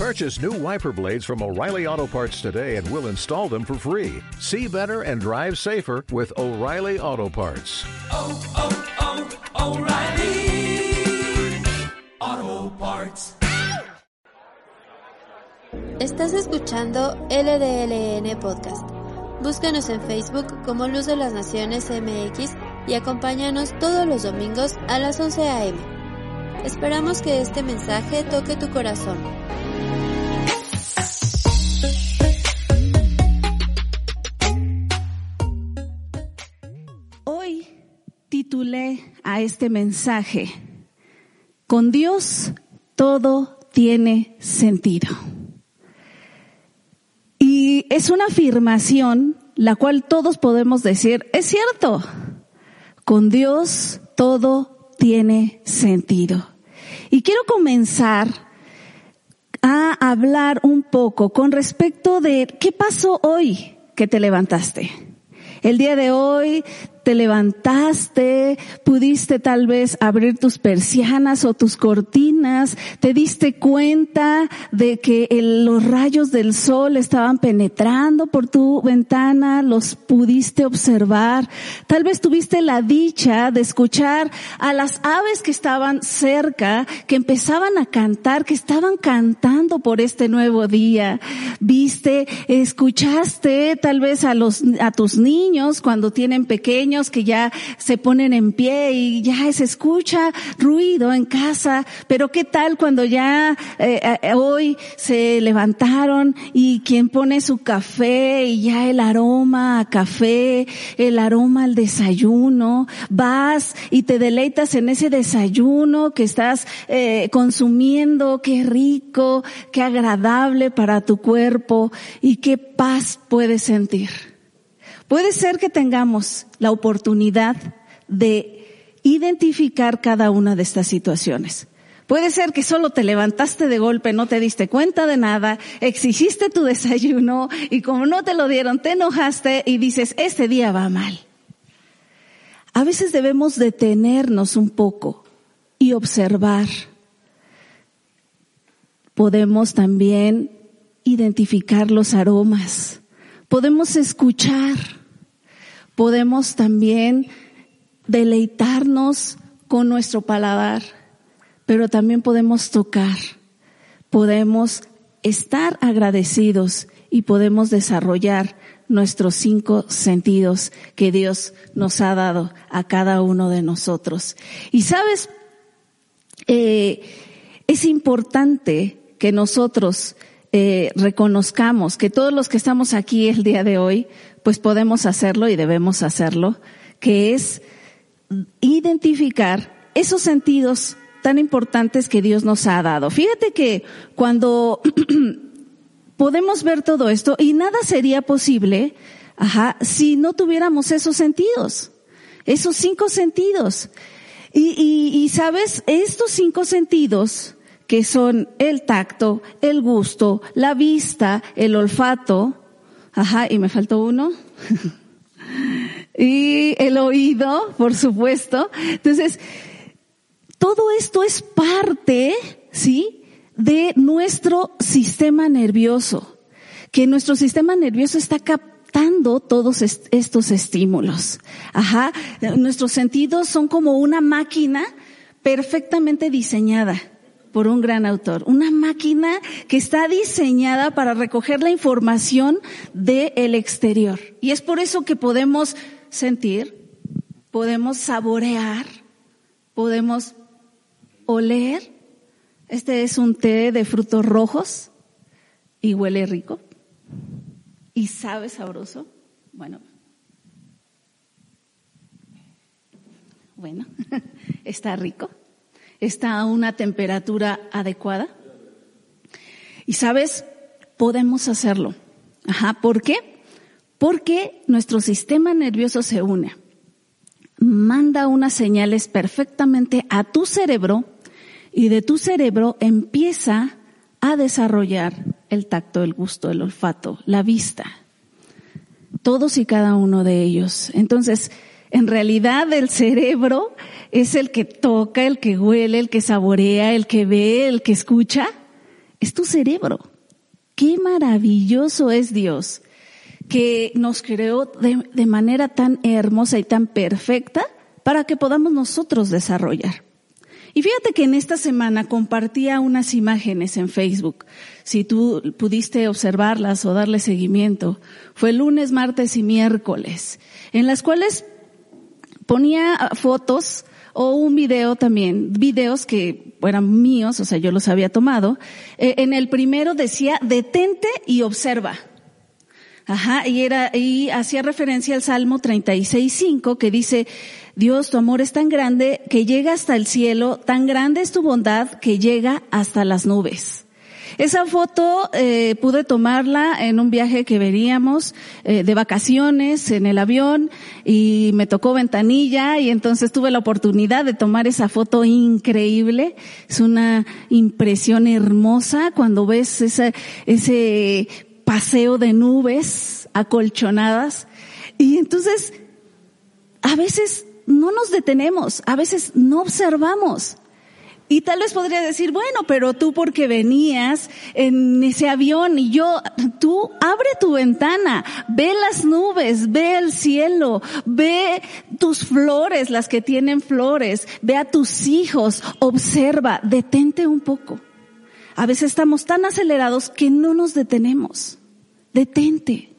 Purchase new wiper blades from O'Reilly Auto Parts today and we'll install them for free. See better and drive safer with O'Reilly Auto Parts. oh, oh, oh, O'Reilly Auto Parts. Estás escuchando LDLN Podcast. Búscanos en Facebook como Luz de las Naciones MX y acompáñanos todos los domingos a las 11 a.m. Esperamos que este mensaje toque tu corazón. Hoy titulé a este mensaje, Con Dios todo tiene sentido. Y es una afirmación la cual todos podemos decir, es cierto, con Dios todo tiene sentido. Y quiero comenzar a hablar un poco con respecto de qué pasó hoy que te levantaste. El día de hoy te levantaste, pudiste tal vez abrir tus persianas o tus cortinas, te diste cuenta de que los rayos del sol estaban penetrando por tu ventana, los pudiste observar, tal vez tuviste la dicha de escuchar a las aves que estaban cerca, que empezaban a cantar, que estaban cantando por este nuevo día, viste, escuchaste tal vez a los, a tus niños cuando tienen pequeños que ya se ponen en pie y ya se escucha ruido en casa, pero qué tal cuando ya eh, eh, hoy se levantaron y quien pone su café y ya el aroma a café, el aroma al desayuno, vas y te deleitas en ese desayuno que estás eh, consumiendo, qué rico, qué agradable para tu cuerpo. Y qué paz puedes sentir. Puede ser que tengamos la oportunidad de identificar cada una de estas situaciones. Puede ser que solo te levantaste de golpe, no te diste cuenta de nada, exigiste tu desayuno y como no te lo dieron, te enojaste y dices, este día va mal. A veces debemos detenernos un poco y observar. Podemos también identificar los aromas. Podemos escuchar podemos también deleitarnos con nuestro paladar, pero también podemos tocar, podemos estar agradecidos y podemos desarrollar nuestros cinco sentidos que Dios nos ha dado a cada uno de nosotros. Y sabes, eh, es importante que nosotros eh, reconozcamos que todos los que estamos aquí el día de hoy, pues podemos hacerlo y debemos hacerlo, que es identificar esos sentidos tan importantes que Dios nos ha dado. Fíjate que cuando podemos ver todo esto y nada sería posible, ajá, si no tuviéramos esos sentidos, esos cinco sentidos. Y, y, y sabes, estos cinco sentidos, que son el tacto, el gusto, la vista, el olfato, ajá, y me faltó uno, y el oído, por supuesto. Entonces, todo esto es parte, ¿sí? De nuestro sistema nervioso, que nuestro sistema nervioso está captando todos est estos estímulos. Ajá, nuestros sentidos son como una máquina perfectamente diseñada por un gran autor, una máquina que está diseñada para recoger la información del exterior. Y es por eso que podemos sentir, podemos saborear, podemos oler. Este es un té de frutos rojos y huele rico y sabe sabroso. Bueno, bueno, está rico está a una temperatura adecuada. Y sabes, podemos hacerlo. Ajá, ¿por qué? Porque nuestro sistema nervioso se une. Manda unas señales perfectamente a tu cerebro y de tu cerebro empieza a desarrollar el tacto, el gusto, el olfato, la vista. Todos y cada uno de ellos. Entonces, en realidad el cerebro es el que toca, el que huele, el que saborea, el que ve, el que escucha. es tu cerebro. Qué maravilloso es Dios que nos creó de, de manera tan hermosa y tan perfecta para que podamos nosotros desarrollar. Y fíjate que en esta semana compartía unas imágenes en Facebook. Si tú pudiste observarlas o darle seguimiento, fue lunes, martes y miércoles, en las cuales ponía fotos o un video también, videos que eran míos, o sea, yo los había tomado. Eh, en el primero decía, detente y observa. Ajá, y era, y hacía referencia al Salmo 36.5 que dice, Dios, tu amor es tan grande que llega hasta el cielo, tan grande es tu bondad que llega hasta las nubes. Esa foto eh, pude tomarla en un viaje que veníamos eh, de vacaciones en el avión y me tocó ventanilla y entonces tuve la oportunidad de tomar esa foto increíble. Es una impresión hermosa cuando ves ese, ese paseo de nubes acolchonadas. Y entonces, a veces no nos detenemos, a veces no observamos. Y tal vez podría decir, bueno, pero tú porque venías en ese avión y yo, tú abre tu ventana, ve las nubes, ve el cielo, ve tus flores, las que tienen flores, ve a tus hijos, observa, detente un poco. A veces estamos tan acelerados que no nos detenemos. Detente.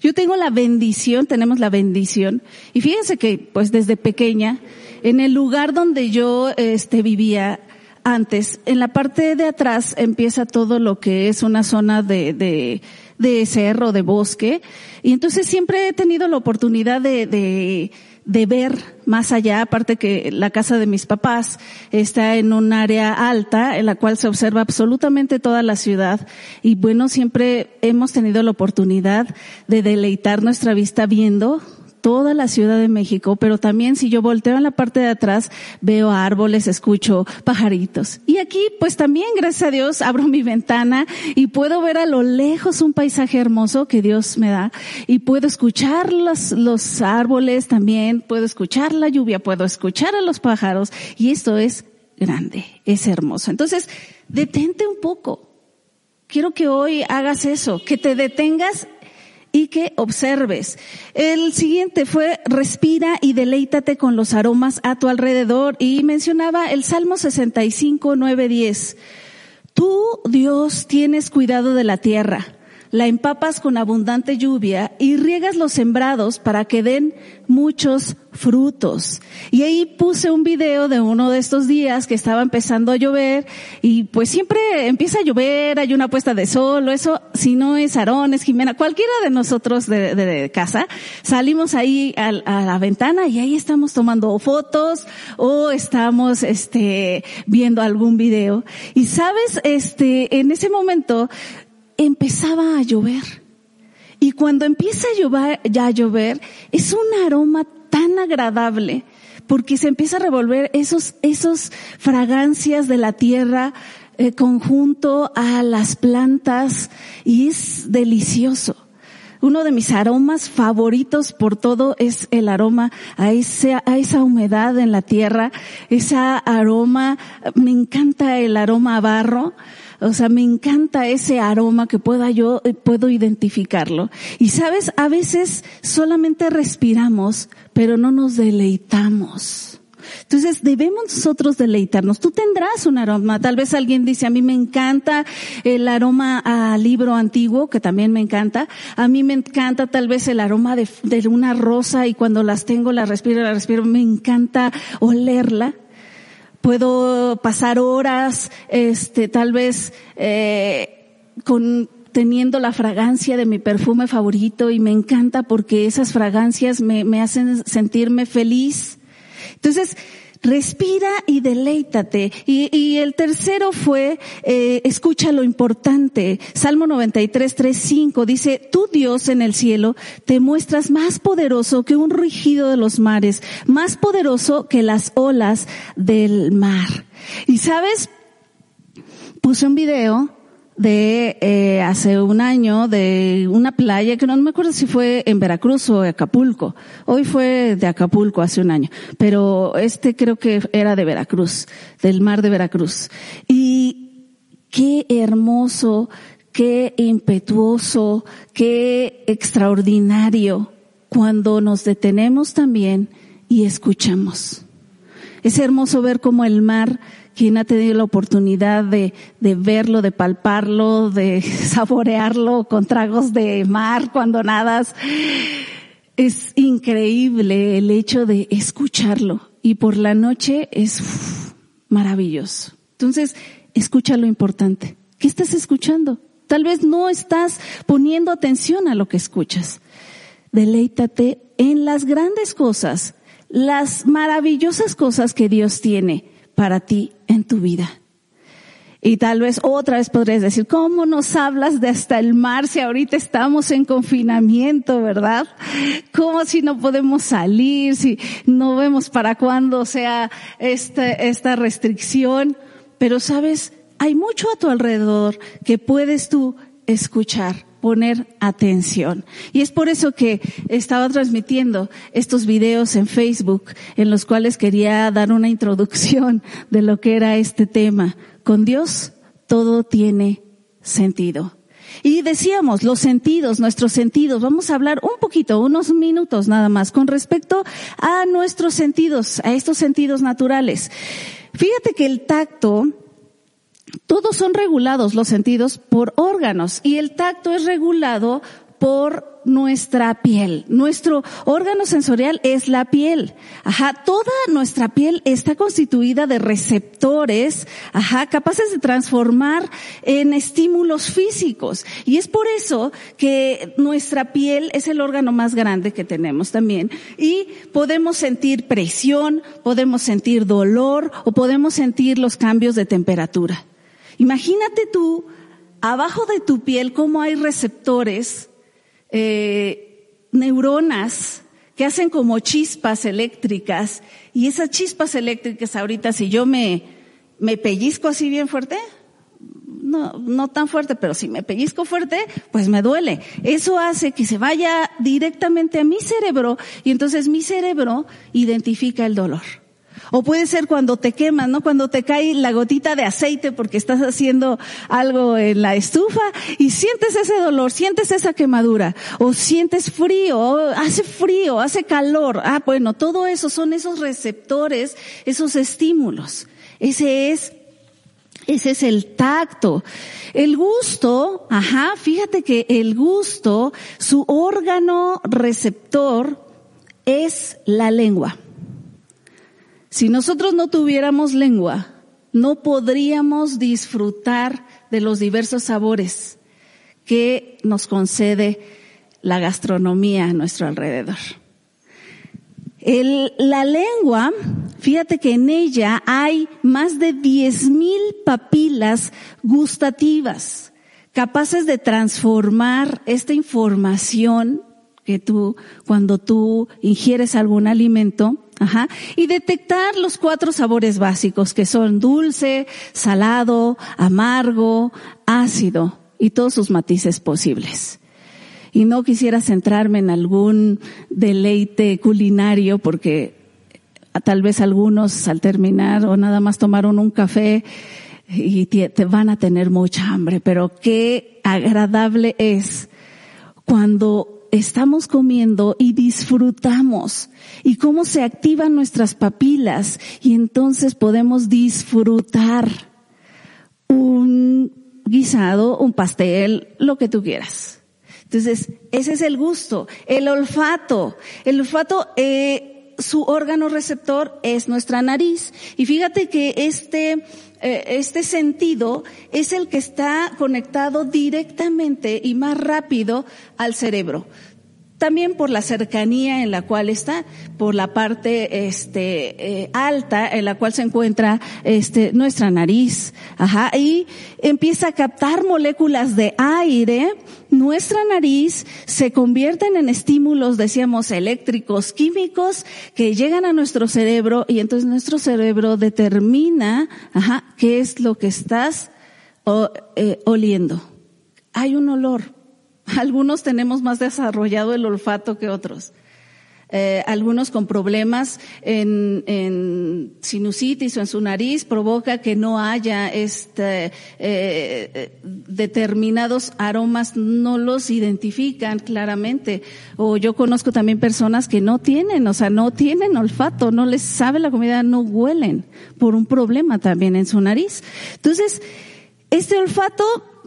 Yo tengo la bendición, tenemos la bendición, y fíjense que pues desde pequeña, en el lugar donde yo este vivía antes, en la parte de atrás empieza todo lo que es una zona de, de, de cerro, de bosque, y entonces siempre he tenido la oportunidad de, de de ver más allá, aparte que la casa de mis papás está en un área alta en la cual se observa absolutamente toda la ciudad y bueno, siempre hemos tenido la oportunidad de deleitar nuestra vista viendo toda la Ciudad de México, pero también si yo volteo en la parte de atrás, veo árboles, escucho pajaritos. Y aquí, pues también, gracias a Dios, abro mi ventana y puedo ver a lo lejos un paisaje hermoso que Dios me da y puedo escuchar los, los árboles también, puedo escuchar la lluvia, puedo escuchar a los pájaros y esto es grande, es hermoso. Entonces, detente un poco. Quiero que hoy hagas eso, que te detengas y que observes. El siguiente fue respira y deleítate con los aromas a tu alrededor y mencionaba el Salmo 65, 9, 10. Tú, Dios, tienes cuidado de la tierra la empapas con abundante lluvia y riegas los sembrados para que den muchos frutos. Y ahí puse un video de uno de estos días que estaba empezando a llover y pues siempre empieza a llover, hay una puesta de sol eso, si no es Aarón, es Jimena, cualquiera de nosotros de, de casa, salimos ahí a, a, la ventana y ahí estamos tomando fotos o estamos este viendo algún video. Y sabes, este, en ese momento empezaba a llover. Y cuando empieza a llover, ya a llover, es un aroma tan agradable porque se empieza a revolver esos, esos fragancias de la tierra eh, conjunto a las plantas y es delicioso. Uno de mis aromas favoritos por todo es el aroma a esa, a esa humedad en la tierra, esa aroma, me encanta el aroma a barro, o sea, me encanta ese aroma que pueda yo, eh, puedo identificarlo. Y sabes, a veces solamente respiramos, pero no nos deleitamos. Entonces debemos nosotros deleitarnos. Tú tendrás un aroma. Tal vez alguien dice, a mí me encanta el aroma a libro antiguo, que también me encanta. A mí me encanta tal vez el aroma de, una rosa y cuando las tengo, la respiro, la respiro. Me encanta olerla puedo pasar horas, este, tal vez eh, con teniendo la fragancia de mi perfume favorito y me encanta porque esas fragancias me, me hacen sentirme feliz. Entonces, respira y deleítate. Y, el tercero fue, eh, escucha lo importante. Salmo 93, 3, 5 dice, tú Dios en el cielo te muestras más poderoso que un rugido de los mares, más poderoso que las olas del mar. Y sabes, puse un video de eh, hace un año de una playa que no, me acuerdo si fue en Veracruz o Acapulco. Hoy fue de Acapulco hace un año, pero este creo que era de Veracruz, del mar de Veracruz. Y qué hermoso, qué impetuoso, qué extraordinario cuando nos detenemos también y escuchamos. Es hermoso ver cómo el mar, quien ha tenido la oportunidad de, de, verlo, de palparlo, de saborearlo con tragos de mar cuando nadas, es increíble el hecho de escucharlo. Y por la noche es maravilloso. Entonces, escucha lo importante. ¿Qué estás escuchando? Tal vez no estás poniendo atención a lo que escuchas. Deleítate en las grandes cosas, las maravillosas cosas que Dios tiene para ti en tu vida. Y tal vez otra vez podrías decir, ¿cómo nos hablas de hasta el mar si ahorita estamos en confinamiento, verdad? ¿Cómo si no podemos salir, si no vemos para cuándo sea esta, esta restricción? Pero sabes, hay mucho a tu alrededor que puedes tú escuchar poner atención. Y es por eso que estaba transmitiendo estos videos en Facebook en los cuales quería dar una introducción de lo que era este tema. Con Dios todo tiene sentido. Y decíamos, los sentidos, nuestros sentidos, vamos a hablar un poquito, unos minutos nada más, con respecto a nuestros sentidos, a estos sentidos naturales. Fíjate que el tacto todos son regulados los sentidos por órganos y el tacto es regulado por nuestra piel. Nuestro órgano sensorial es la piel. Ajá, toda nuestra piel está constituida de receptores, ajá, capaces de transformar en estímulos físicos. Y es por eso que nuestra piel es el órgano más grande que tenemos también. Y podemos sentir presión, podemos sentir dolor o podemos sentir los cambios de temperatura. Imagínate tú, abajo de tu piel, cómo hay receptores, eh, neuronas que hacen como chispas eléctricas y esas chispas eléctricas ahorita si yo me, me pellizco así bien fuerte, no, no tan fuerte, pero si me pellizco fuerte, pues me duele. Eso hace que se vaya directamente a mi cerebro y entonces mi cerebro identifica el dolor. O puede ser cuando te quemas, ¿no? Cuando te cae la gotita de aceite porque estás haciendo algo en la estufa y sientes ese dolor, sientes esa quemadura. O sientes frío, hace frío, hace calor. Ah, bueno, todo eso son esos receptores, esos estímulos. Ese es ese es el tacto. El gusto, ajá, fíjate que el gusto, su órgano receptor es la lengua. Si nosotros no tuviéramos lengua, no podríamos disfrutar de los diversos sabores que nos concede la gastronomía a nuestro alrededor. La lengua, fíjate que en ella hay más de 10.000 papilas gustativas capaces de transformar esta información que tú, cuando tú ingieres algún alimento, Y detectar los cuatro sabores básicos que son dulce, salado, amargo, ácido y todos sus matices posibles. Y no quisiera centrarme en algún deleite culinario porque tal vez algunos al terminar o nada más tomaron un café y te van a tener mucha hambre, pero qué agradable es cuando estamos comiendo y disfrutamos y cómo se activan nuestras papilas y entonces podemos disfrutar un guisado, un pastel, lo que tú quieras. Entonces, ese es el gusto. El olfato. El olfato, eh, su órgano receptor es nuestra nariz. Y fíjate que este, eh, este sentido es el que está conectado directamente y más rápido al cerebro también por la cercanía en la cual está, por la parte este eh, alta en la cual se encuentra este nuestra nariz, ajá, y empieza a captar moléculas de aire, nuestra nariz se convierten en estímulos, decíamos, eléctricos, químicos que llegan a nuestro cerebro y entonces nuestro cerebro determina, ajá, qué es lo que estás eh, oliendo. Hay un olor, algunos tenemos más desarrollado el olfato que otros. eh, algunos con problemas en, en, sinusitis o en su nariz provoca que no haya este, eh, determinados aromas, no los identifican claramente. O yo conozco también personas que no tienen, o sea, no tienen olfato, no les sabe la comida, no huelen por un problema también en su nariz. Entonces, este olfato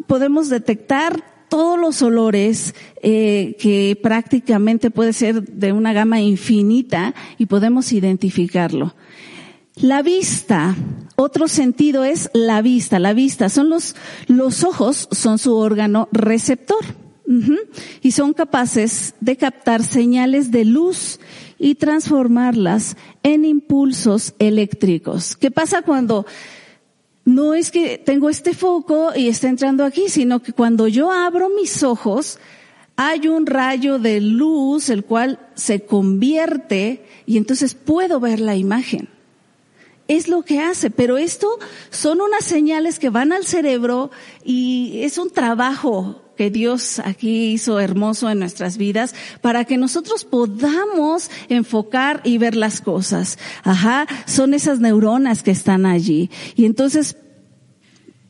podemos detectar todos los olores eh, que prácticamente puede ser de una gama infinita y podemos identificarlo. La vista, otro sentido es la vista. La vista son los, los ojos, son su órgano receptor. Y son capaces de captar señales de luz y transformarlas en impulsos eléctricos. ¿Qué pasa cuando no es que tengo este foco y está entrando aquí, sino que cuando yo abro mis ojos, hay un rayo de luz el cual se convierte y entonces puedo ver la imagen. Es lo que hace, pero esto son unas señales que van al cerebro y es un trabajo que Dios aquí hizo hermoso en nuestras vidas para que nosotros podamos enfocar y ver las cosas. Ajá, son esas neuronas que están allí. Y entonces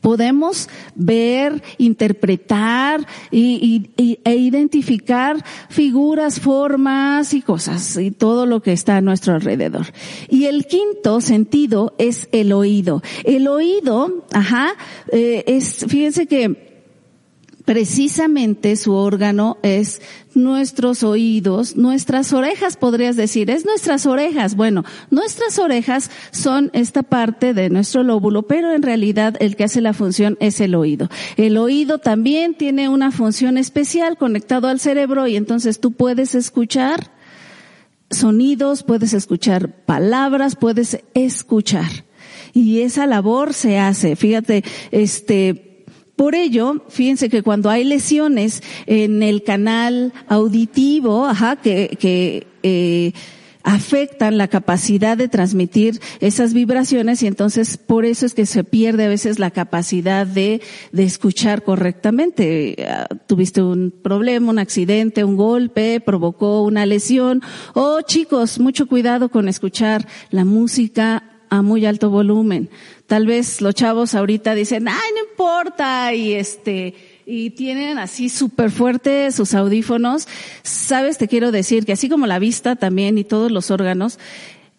podemos ver, interpretar y, e identificar figuras, formas y cosas y todo lo que está a nuestro alrededor. Y el quinto sentido es el oído. El oído, ajá, eh, es, fíjense que precisamente su órgano es nuestros oídos, nuestras orejas, podrías decir, es nuestras orejas. Bueno, nuestras orejas son esta parte de nuestro lóbulo, pero en realidad el que hace la función es el oído. El oído también tiene una función especial conectado al cerebro y entonces tú puedes escuchar sonidos, puedes escuchar palabras, puedes escuchar. Y esa labor se hace. Fíjate, este, por ello, fíjense que cuando hay lesiones en el canal auditivo, ajá, que, que eh, afectan la capacidad de transmitir esas vibraciones y entonces por eso es que se pierde a veces la capacidad de, de escuchar correctamente. Ah, tuviste un problema, un accidente, un golpe, provocó una lesión. Oh, chicos, mucho cuidado con escuchar la música a muy alto volumen. Tal vez los chavos ahorita dicen, ay, no importa, y este, y tienen así súper fuerte sus audífonos. Sabes, te quiero decir que así como la vista también y todos los órganos,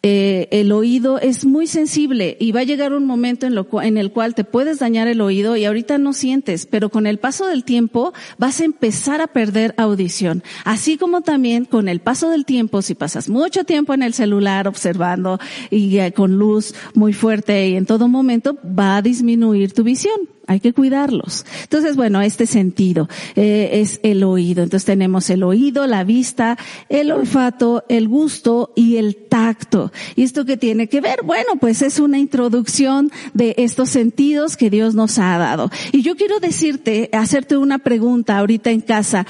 eh, el oído es muy sensible y va a llegar un momento en, lo en el cual te puedes dañar el oído y ahorita no sientes, pero con el paso del tiempo vas a empezar a perder audición. Así como también con el paso del tiempo, si pasas mucho tiempo en el celular observando y eh, con luz muy fuerte y en todo momento, va a disminuir tu visión hay que cuidarlos. Entonces, bueno, este sentido eh, es el oído. Entonces tenemos el oído, la vista, el olfato, el gusto y el tacto. ¿Y esto qué tiene que ver? Bueno, pues es una introducción de estos sentidos que Dios nos ha dado. Y yo quiero decirte, hacerte una pregunta ahorita en casa.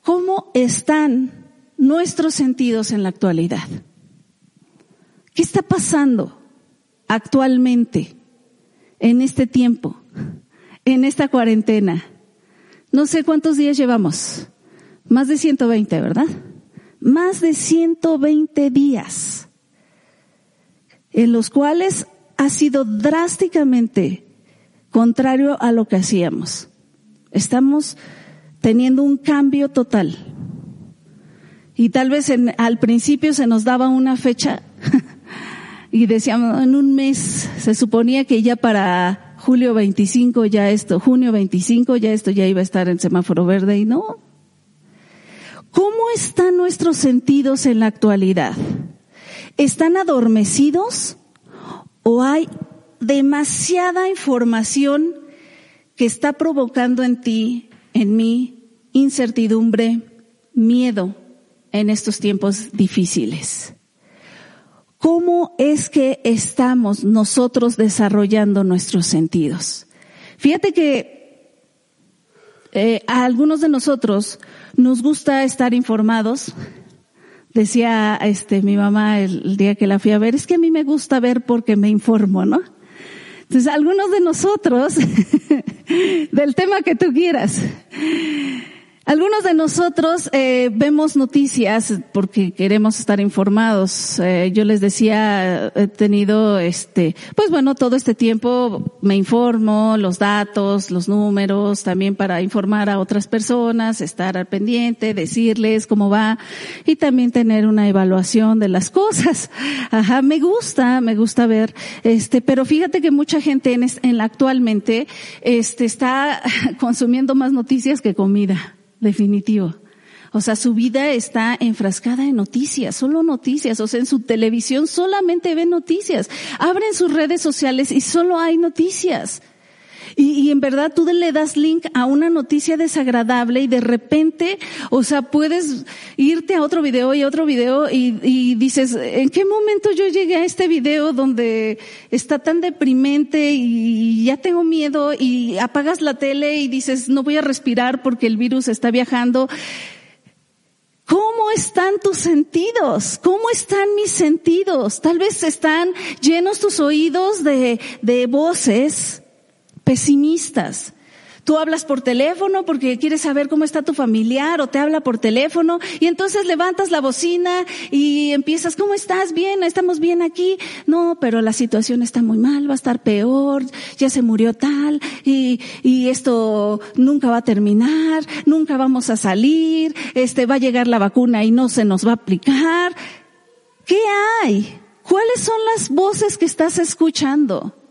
¿Cómo están nuestros sentidos en la actualidad? ¿Qué está pasando actualmente en este tiempo? En esta cuarentena. No sé cuántos días llevamos. Más de 120, ¿verdad? Más de 120 días en los cuales ha sido drásticamente contrario a lo que hacíamos. Estamos teniendo un cambio total. Y tal vez en, al principio se nos daba una fecha y decíamos, en un mes, se suponía que ya para julio 25 ya esto, junio 25 ya esto ya iba a estar en semáforo verde y no. ¿Cómo están nuestros sentidos en la actualidad? ¿Están adormecidos o hay demasiada información que está provocando en ti, en mí, incertidumbre, miedo en estos tiempos difíciles? ¿Cómo es que estamos nosotros desarrollando nuestros sentidos? Fíjate que eh, a algunos de nosotros nos gusta estar informados. Decía este mi mamá el, día que la fui a ver, es que a mí me gusta ver porque me informo, ¿no? Entonces, algunos de nosotros, del tema que tú quieras, Algunos de nosotros eh, vemos noticias porque queremos estar informados. Eh, yo les decía, he tenido este, pues bueno, todo este tiempo me informo, los datos, los números, también para informar a otras personas, estar al pendiente, decirles cómo va y también tener una evaluación de las cosas. Ajá, me gusta, me gusta ver, este, pero fíjate que mucha gente en, en la actualmente, este, está consumiendo más noticias que comida definitivo. O sea, su vida está enfrascada en noticias, solo noticias. O sea, en su televisión solamente ven noticias. Abren sus redes sociales y solo hay noticias. Y, en verdad tú le das link a una noticia desagradable y de repente, o sea, puedes irte a otro video y otro video y, y dices, ¿en qué momento yo llegué a este video donde está tan deprimente y ya tengo miedo y apagas la tele y dices, no voy a respirar porque el virus está viajando? ¿Cómo están tus sentidos? ¿Cómo están mis sentidos? Tal vez están llenos tus oídos de, de voces pesimistas. Tú hablas por teléfono porque quieres saber cómo está tu familiar o te habla por teléfono y entonces levantas la bocina y empiezas, ¿cómo estás? Bien, estamos bien aquí. No, pero la situación está muy mal, va a estar peor, ya se murió tal y, y esto nunca va a terminar, nunca vamos a salir, este va a llegar la vacuna y no se nos va a aplicar. ¿Qué hay? ¿Cuáles son las voces que estás escuchando?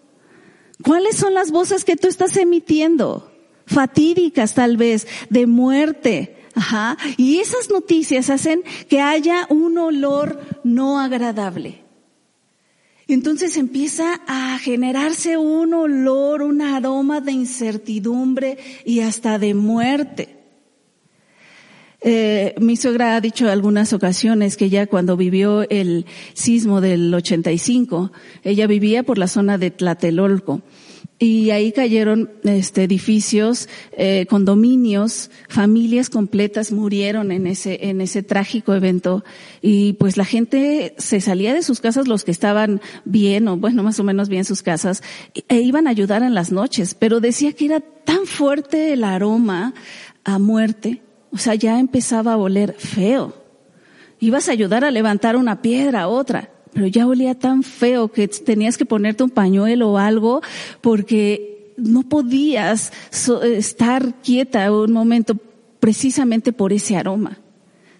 ¿Cuáles son las voces que tú estás emitiendo? Fatídicas tal vez, de muerte. Ajá. Y esas noticias hacen que haya un olor no agradable. Entonces empieza a generarse un olor, un aroma de incertidumbre y hasta de muerte. Eh, mi suegra ha dicho algunas ocasiones que ya cuando vivió el sismo del 85, ella vivía por la zona de Tlatelolco. Y ahí cayeron este, edificios, eh, condominios, familias completas murieron en ese, en ese trágico evento. Y pues la gente se salía de sus casas los que estaban bien o bueno más o menos bien sus casas e iban a ayudar en las noches, pero decía que era tan fuerte el aroma a muerte o sea, ya empezaba a oler feo. Ibas a ayudar a levantar una piedra, otra, pero ya olía tan feo que tenías que ponerte un pañuelo o algo porque no podías estar quieta un momento precisamente por ese aroma.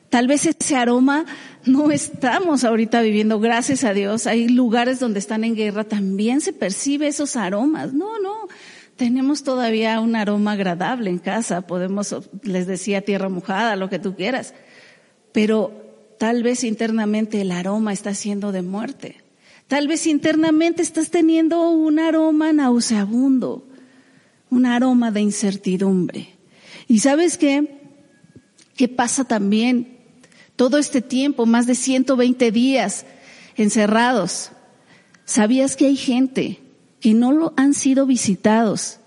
Tal vez ese aroma no estamos ahorita viviendo, gracias a Dios. Hay lugares donde están en guerra, también se percibe esos aromas. No, no, tenemos todavía un aroma agradable en casa, podemos, les decía, tierra mojada, lo que tú quieras, pero tal vez internamente el aroma está siendo de muerte. Tal vez internamente estás teniendo un aroma nauseabundo, un aroma de incertidumbre. ¿Y sabes qué? ¿Qué pasa también? Todo este tiempo, más de 120 días encerrados, ¿sabías que hay gente que no lo han sido visitados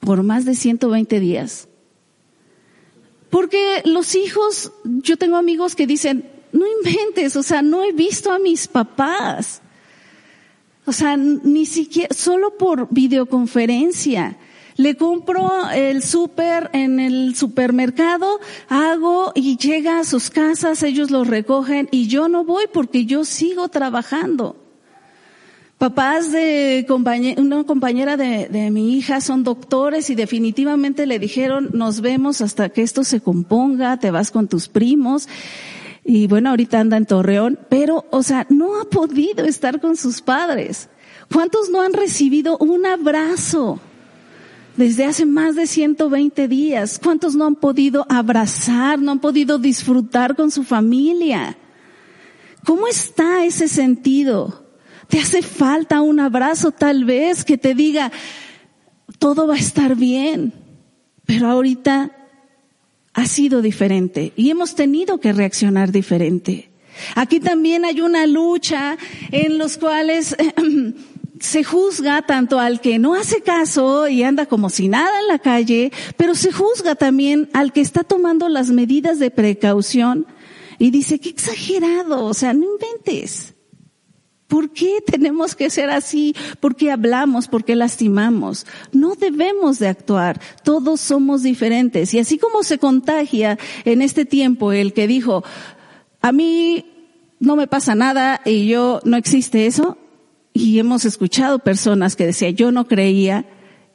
por más de 120 días. Porque los hijos, yo tengo amigos que dicen, no inventes, o sea, no he visto a mis papás. O sea, ni siquiera, solo por videoconferencia. Le compro el súper en el supermercado, hago y llega a sus casas, ellos lo recogen y yo no voy porque yo sigo trabajando. Papás de una compañera de, de, mi hija son doctores y definitivamente le dijeron, nos vemos hasta que esto se componga, te vas con tus primos. Y bueno, ahorita anda en Torreón, pero, o sea, no ha podido estar con sus padres. ¿Cuántos no han recibido un abrazo desde hace más de 120 días? ¿Cuántos no han podido abrazar, no han podido disfrutar con su familia? ¿Cómo está ese sentido? Te hace falta un abrazo tal vez que te diga, todo va a estar bien. Pero ahorita ha sido diferente y hemos tenido que reaccionar diferente. Aquí también hay una lucha en los cuales se juzga tanto al que no hace caso y anda como si nada en la calle, pero se juzga también al que está tomando las medidas de precaución y dice, qué exagerado, o sea, no inventes. ¿Por qué tenemos que ser así? ¿Por qué hablamos? ¿Por qué lastimamos? No debemos de actuar. Todos somos diferentes. Y así como se contagia en este tiempo el que dijo, a mí no me pasa nada y yo no existe eso. Y hemos escuchado personas que decían, yo no creía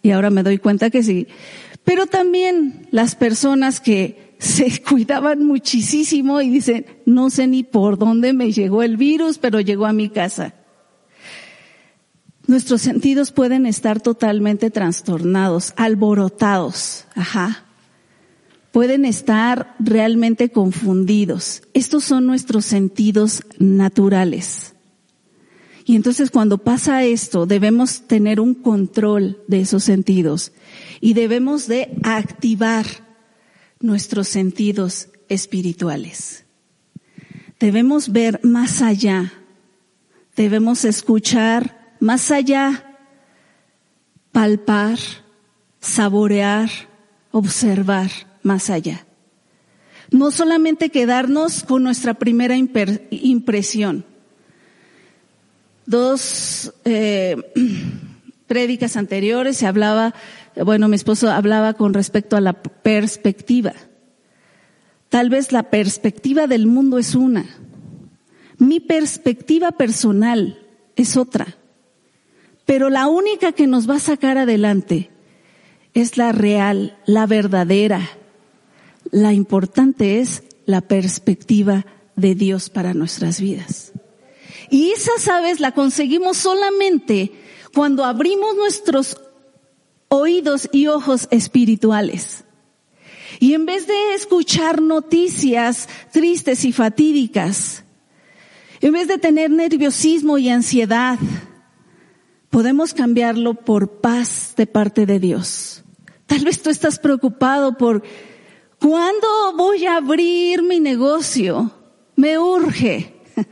y ahora me doy cuenta que sí. Pero también las personas que se cuidaban muchísimo y dicen, no sé ni por dónde me llegó el virus, pero llegó a mi casa. Nuestros sentidos pueden estar totalmente trastornados, alborotados, ajá. Pueden estar realmente confundidos. Estos son nuestros sentidos naturales. Y entonces cuando pasa esto, debemos tener un control de esos sentidos y debemos de activar nuestros sentidos espirituales. Debemos ver más allá, debemos escuchar más allá, palpar, saborear, observar más allá. No solamente quedarnos con nuestra primera impresión. Dos eh, prédicas anteriores se hablaba bueno, mi esposo hablaba con respecto a la perspectiva. Tal vez la perspectiva del mundo es una. Mi perspectiva personal es otra. Pero la única que nos va a sacar adelante es la real, la verdadera. La importante es la perspectiva de Dios para nuestras vidas. Y esa, sabes, la conseguimos solamente cuando abrimos nuestros oídos y ojos espirituales. Y en vez de escuchar noticias tristes y fatídicas, en vez de tener nerviosismo y ansiedad, podemos cambiarlo por paz de parte de Dios. Tal vez tú estás preocupado por cuándo voy a abrir mi negocio. Me urge.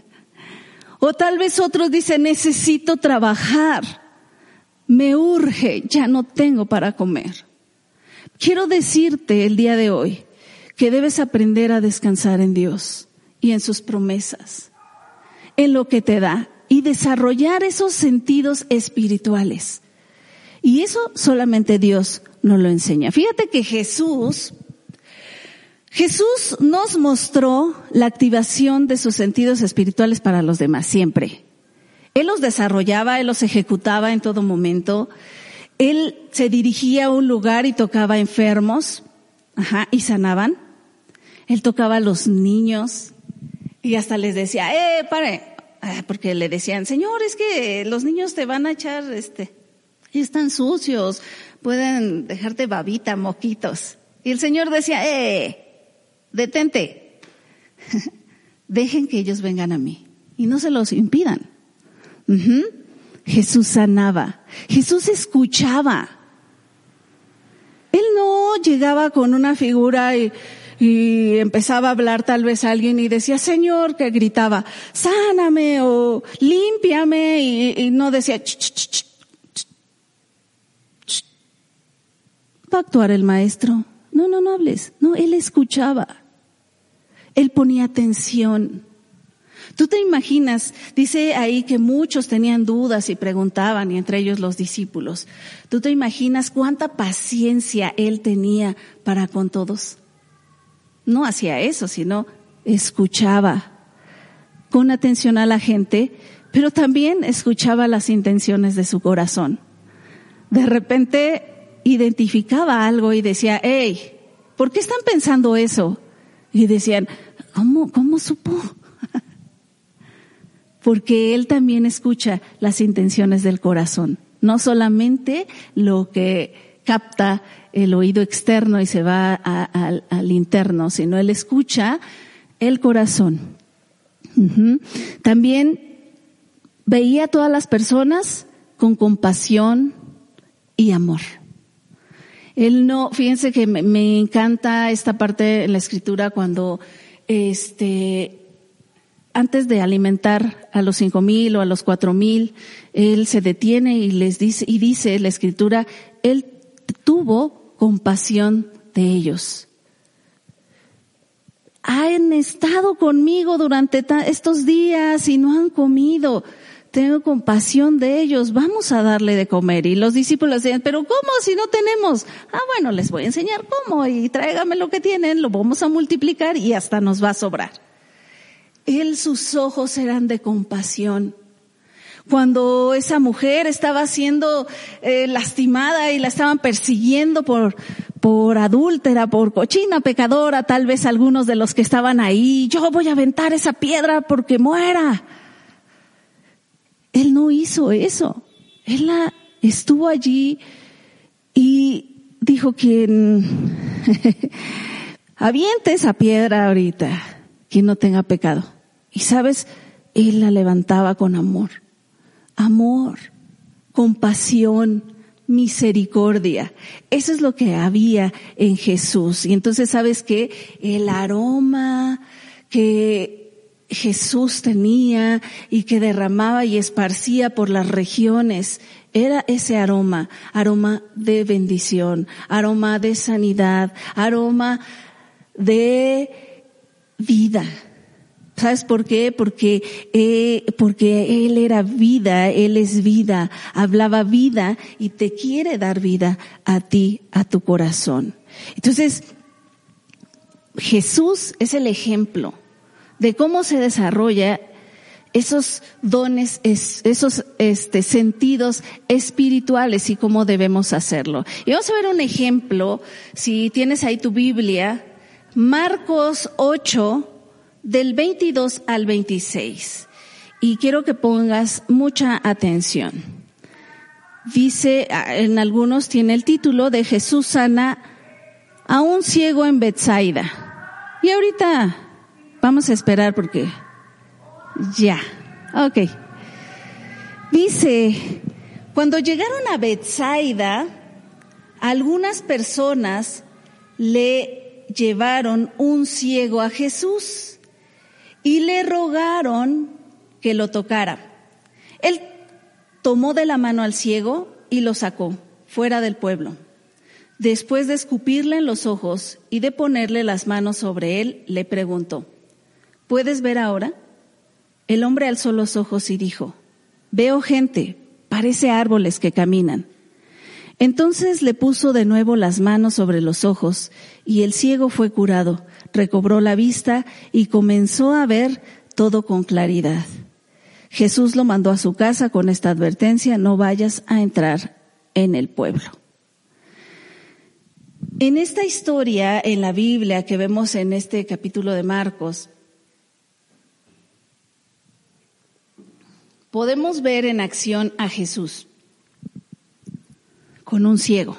O tal vez otros dicen necesito trabajar me urge, ya no tengo para comer. Quiero decirte el día de hoy que debes aprender a descansar en Dios y en sus promesas, en lo que te da y desarrollar esos sentidos espirituales. Y eso solamente Dios nos lo enseña. Fíjate que Jesús, Jesús nos mostró la activación de sus sentidos espirituales para los demás siempre. Él los desarrollaba, él los ejecutaba en todo momento. Él se dirigía a un lugar y tocaba enfermos, ajá, y sanaban. Él tocaba a los niños y hasta les decía, eh, pare, ah, porque le decían, señor, es que los niños te van a echar, este, están sucios, pueden dejarte babita, moquitos. Y el señor decía, eh, detente, dejen que ellos vengan a mí y no se los impidan. Jesús sanaba. Jesús escuchaba. Él no llegaba con una figura y, empezaba a hablar tal vez a alguien y decía, Señor, que gritaba, sáname o límpiame y, no decía, ch, va a actuar el maestro. No, no, no hables. No, él escuchaba. Él ponía atención. Tú te imaginas, dice ahí que muchos tenían dudas y preguntaban, y entre ellos los discípulos. Tú te imaginas cuánta paciencia él tenía para con todos. No hacía eso, sino escuchaba con atención a la gente, pero también escuchaba las intenciones de su corazón. De repente identificaba algo y decía, hey, ¿por qué están pensando eso? Y decían, ¿cómo, cómo supo? Porque Él también escucha las intenciones del corazón, no solamente lo que capta el oído externo y se va al interno, sino Él escucha el corazón. También veía a todas las personas con compasión y amor. Él no, fíjense que me, me encanta esta parte en la escritura cuando este antes de alimentar a los cinco mil o a los cuatro mil, él se detiene y les dice, y dice la escritura, él tuvo compasión de ellos. Han estado conmigo durante estos días y no han comido. tengo compasión de ellos, vamos a darle de comer. Y los discípulos decían, pero ¿cómo si no tenemos? Ah, bueno, les voy a enseñar cómo y tráigame lo que tienen, lo vamos a multiplicar y hasta nos va a sobrar. Él, sus ojos eran de compasión. Cuando esa mujer estaba siendo eh, lastimada y la estaban persiguiendo por, por adúltera, por cochina, pecadora, tal vez algunos de los que estaban ahí, yo voy a aventar esa piedra porque muera. Él no hizo eso. Él la, estuvo allí y dijo quien aviente esa piedra ahorita, quien no tenga pecado. Y sabes, él la levantaba con amor. Amor, compasión, misericordia. Eso es lo que había en Jesús. Y entonces, ¿sabes qué? El aroma que Jesús tenía y que derramaba y esparcía por las regiones era ese aroma, aroma de bendición, aroma de sanidad, aroma de vida. ¿Sabes por qué? Porque, eh, porque Él era vida, Él es vida, hablaba vida y te quiere dar vida a ti, a tu corazón. Entonces, Jesús es el ejemplo de cómo se desarrolla esos dones, esos este, sentidos espirituales y cómo debemos hacerlo. Y vamos a ver un ejemplo, si tienes ahí tu Biblia, Marcos 8, del 22 al 26. Y quiero que pongas mucha atención. Dice, ah, en algunos tiene el título de Jesús sana a un ciego en Bethsaida. Y ahorita vamos a esperar porque ya. Ok. Dice, cuando llegaron a Bethsaida, algunas personas le llevaron un ciego a Jesús y le rogaron que lo tocara. Él tomó de la mano al ciego y lo sacó fuera del pueblo. Después de escupirle en los ojos y de ponerle las manos sobre él, le preguntó, ¿puedes ver ahora? El hombre alzó los ojos y dijo, veo gente, parece árboles que caminan. Entonces le puso de nuevo las manos sobre los ojos y el ciego fue curado recobró la vista y comenzó a ver todo con claridad. Jesús lo mandó a su casa con esta advertencia, no vayas a entrar en el pueblo. En esta historia en la Biblia que vemos en este capítulo de Marcos, podemos ver en acción a Jesús con un ciego.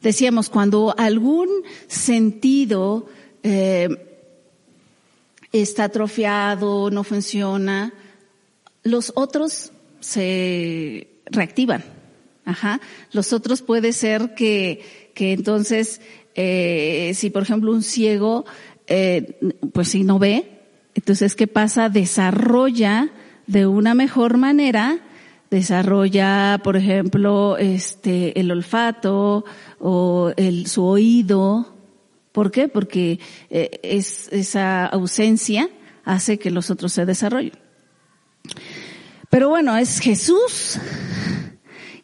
Decíamos, cuando algún sentido eh, está atrofiado, no funciona, los otros se reactivan. Ajá. Los otros puede ser que, que entonces, eh, si por ejemplo un ciego, eh, pues si no ve, entonces ¿qué pasa? Desarrolla de una mejor manera, desarrolla, por ejemplo, este, el olfato o el, su oído, ¿Por qué? Porque eh, es, esa ausencia hace que los otros se desarrollen. Pero bueno, es Jesús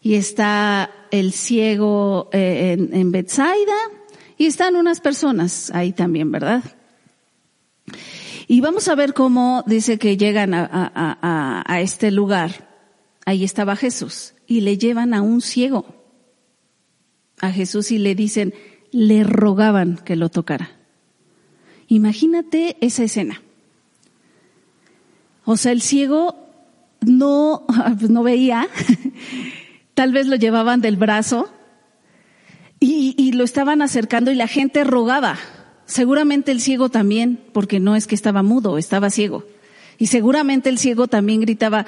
y está el ciego eh, en, en Bethsaida y están unas personas ahí también, ¿verdad? Y vamos a ver cómo dice que llegan a, a, a, este lugar. Ahí estaba Jesús y le llevan a un ciego. A Jesús y le dicen, le rogaban que lo tocara. Imagínate esa escena. O sea, el ciego no, no veía, tal vez lo llevaban del brazo y, y, lo estaban acercando y la gente rogaba. Seguramente el ciego también, porque no es que estaba mudo, estaba ciego. Y seguramente el ciego también gritaba,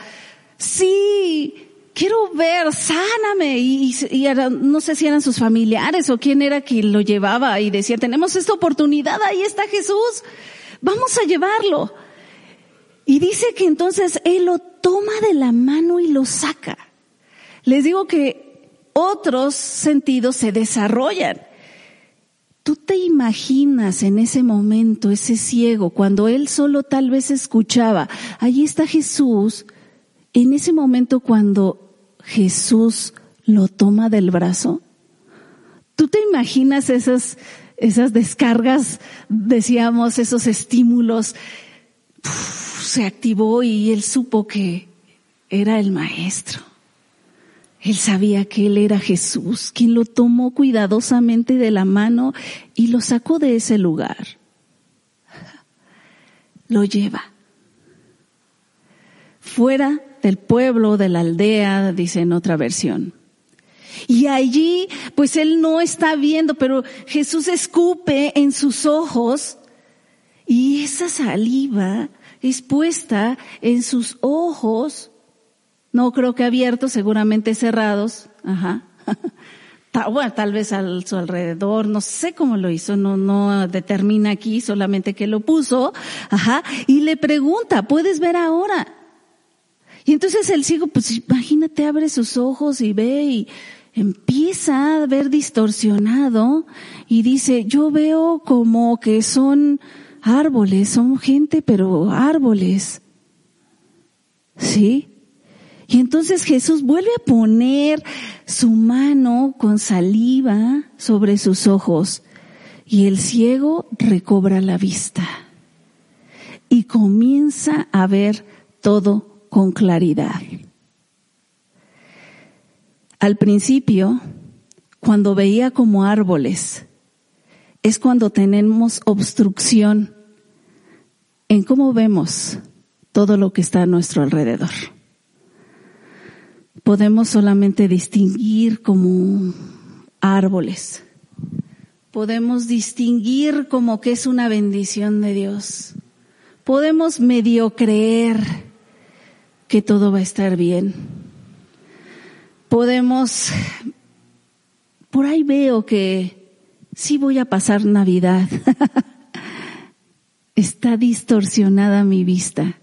sí, quiero ver, sáname. Y, no sé si eran sus familiares o quién era quien lo llevaba y decía, tenemos esta oportunidad, ahí está Jesús, vamos a llevarlo. Y dice que entonces Él lo toma de la mano y lo saca. Les digo que otros sentidos se desarrollan. ¿Tú te imaginas en ese momento ese ciego cuando él solo tal vez escuchaba, ahí está Jesús, en ese momento cuando Jesús lo toma del brazo, ¿tú te imaginas esas, esas descargas, decíamos, esos estímulos? se activó y él supo que era el maestro. Él sabía que él era Jesús, quien lo tomó cuidadosamente de la mano y lo sacó de ese lugar. Lo lleva. Fuera del pueblo, de la aldea, dice en otra versión. Y allí, pues él no está viendo, pero Jesús escupe en sus ojos y esa saliva es puesta en sus ojos no creo que abiertos, seguramente cerrados. Ajá. Bueno, tal vez a su alrededor, no sé cómo lo hizo, no, no determina aquí, solamente que lo puso, ajá, y le pregunta, ¿puedes ver ahora? Y entonces el ciego, pues imagínate, abre sus ojos y ve y empieza a ver distorsionado y dice, yo veo como que son árboles, son gente, pero árboles. ¿Sí? Y entonces Jesús vuelve a poner su mano con saliva sobre sus ojos y el ciego recobra la vista y comienza a ver todo con claridad. Al principio, cuando veía como árboles, es cuando tenemos obstrucción en cómo vemos todo lo que está a nuestro alrededor podemos solamente distinguir como árboles. Podemos distinguir como que es una bendición de Dios. Podemos medio creer que todo va a estar bien. Podemos, por ahí veo que sí voy a pasar Navidad. Está distorsionada mi vista.